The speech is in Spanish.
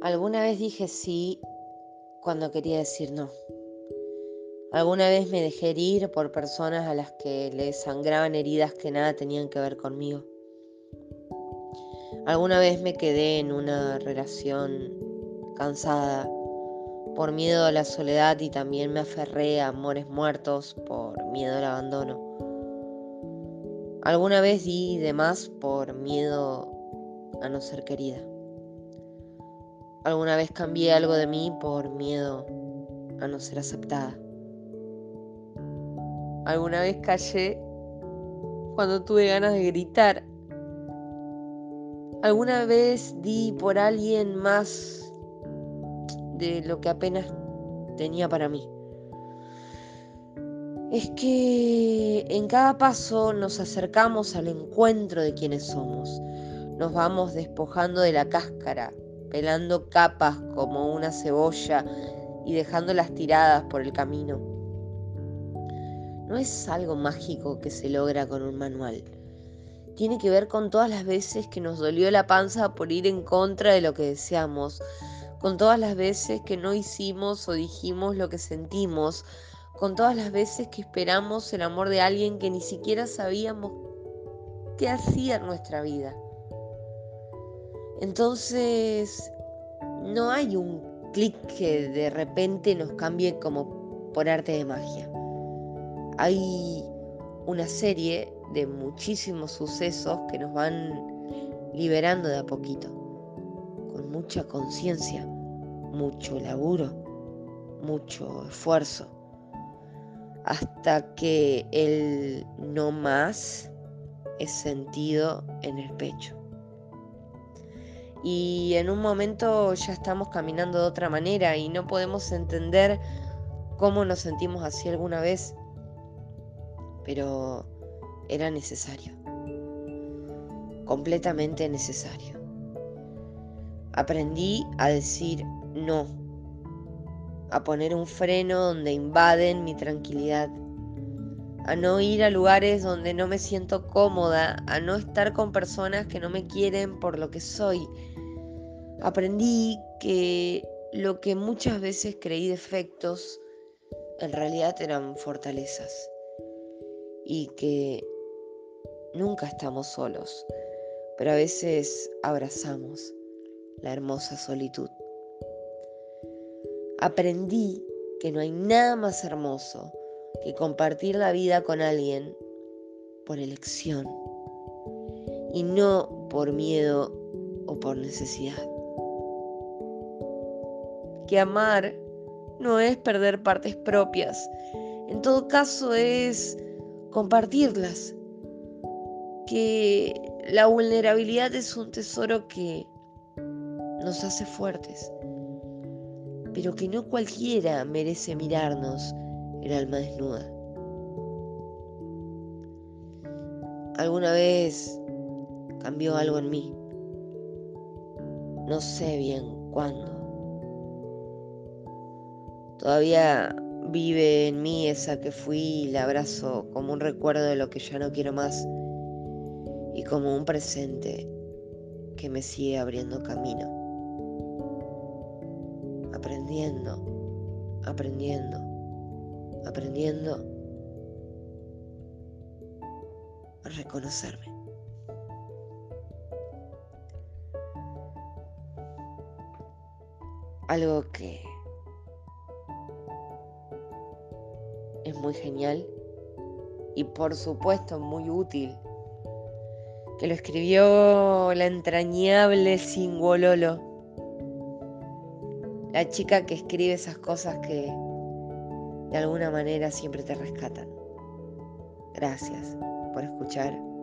Alguna vez dije sí cuando quería decir no. Alguna vez me dejé herir por personas a las que les sangraban heridas que nada tenían que ver conmigo. Alguna vez me quedé en una relación cansada por miedo a la soledad y también me aferré a amores muertos por miedo al abandono. Alguna vez di de más por miedo a no ser querida. Alguna vez cambié algo de mí por miedo a no ser aceptada. Alguna vez callé cuando tuve ganas de gritar. Alguna vez di por alguien más de lo que apenas tenía para mí. Es que en cada paso nos acercamos al encuentro de quienes somos. Nos vamos despojando de la cáscara, pelando capas como una cebolla y dejándolas tiradas por el camino. No es algo mágico que se logra con un manual. Tiene que ver con todas las veces que nos dolió la panza por ir en contra de lo que deseamos, con todas las veces que no hicimos o dijimos lo que sentimos, con todas las veces que esperamos el amor de alguien que ni siquiera sabíamos qué hacía en nuestra vida. Entonces, no hay un clic que de repente nos cambie como por arte de magia. Hay una serie de muchísimos sucesos que nos van liberando de a poquito, con mucha conciencia, mucho laburo, mucho esfuerzo, hasta que el no más es sentido en el pecho. Y en un momento ya estamos caminando de otra manera y no podemos entender cómo nos sentimos así alguna vez, pero era necesario, completamente necesario. Aprendí a decir no, a poner un freno donde invaden mi tranquilidad, a no ir a lugares donde no me siento cómoda, a no estar con personas que no me quieren por lo que soy. Aprendí que lo que muchas veces creí defectos en realidad eran fortalezas y que nunca estamos solos, pero a veces abrazamos la hermosa solitud aprendí que no hay nada más hermoso que compartir la vida con alguien por elección y no por miedo o por necesidad. Que amar no es perder partes propias, en todo caso es compartirlas. Que la vulnerabilidad es un tesoro que nos hace fuertes pero que no cualquiera merece mirarnos el alma desnuda. Alguna vez cambió algo en mí. No sé bien cuándo. Todavía vive en mí esa que fui y la abrazo como un recuerdo de lo que ya no quiero más y como un presente que me sigue abriendo camino aprendiendo, aprendiendo, aprendiendo a reconocerme. Algo que es muy genial y por supuesto muy útil, que lo escribió la entrañable Singololo la chica que escribe esas cosas que de alguna manera siempre te rescatan. Gracias por escuchar.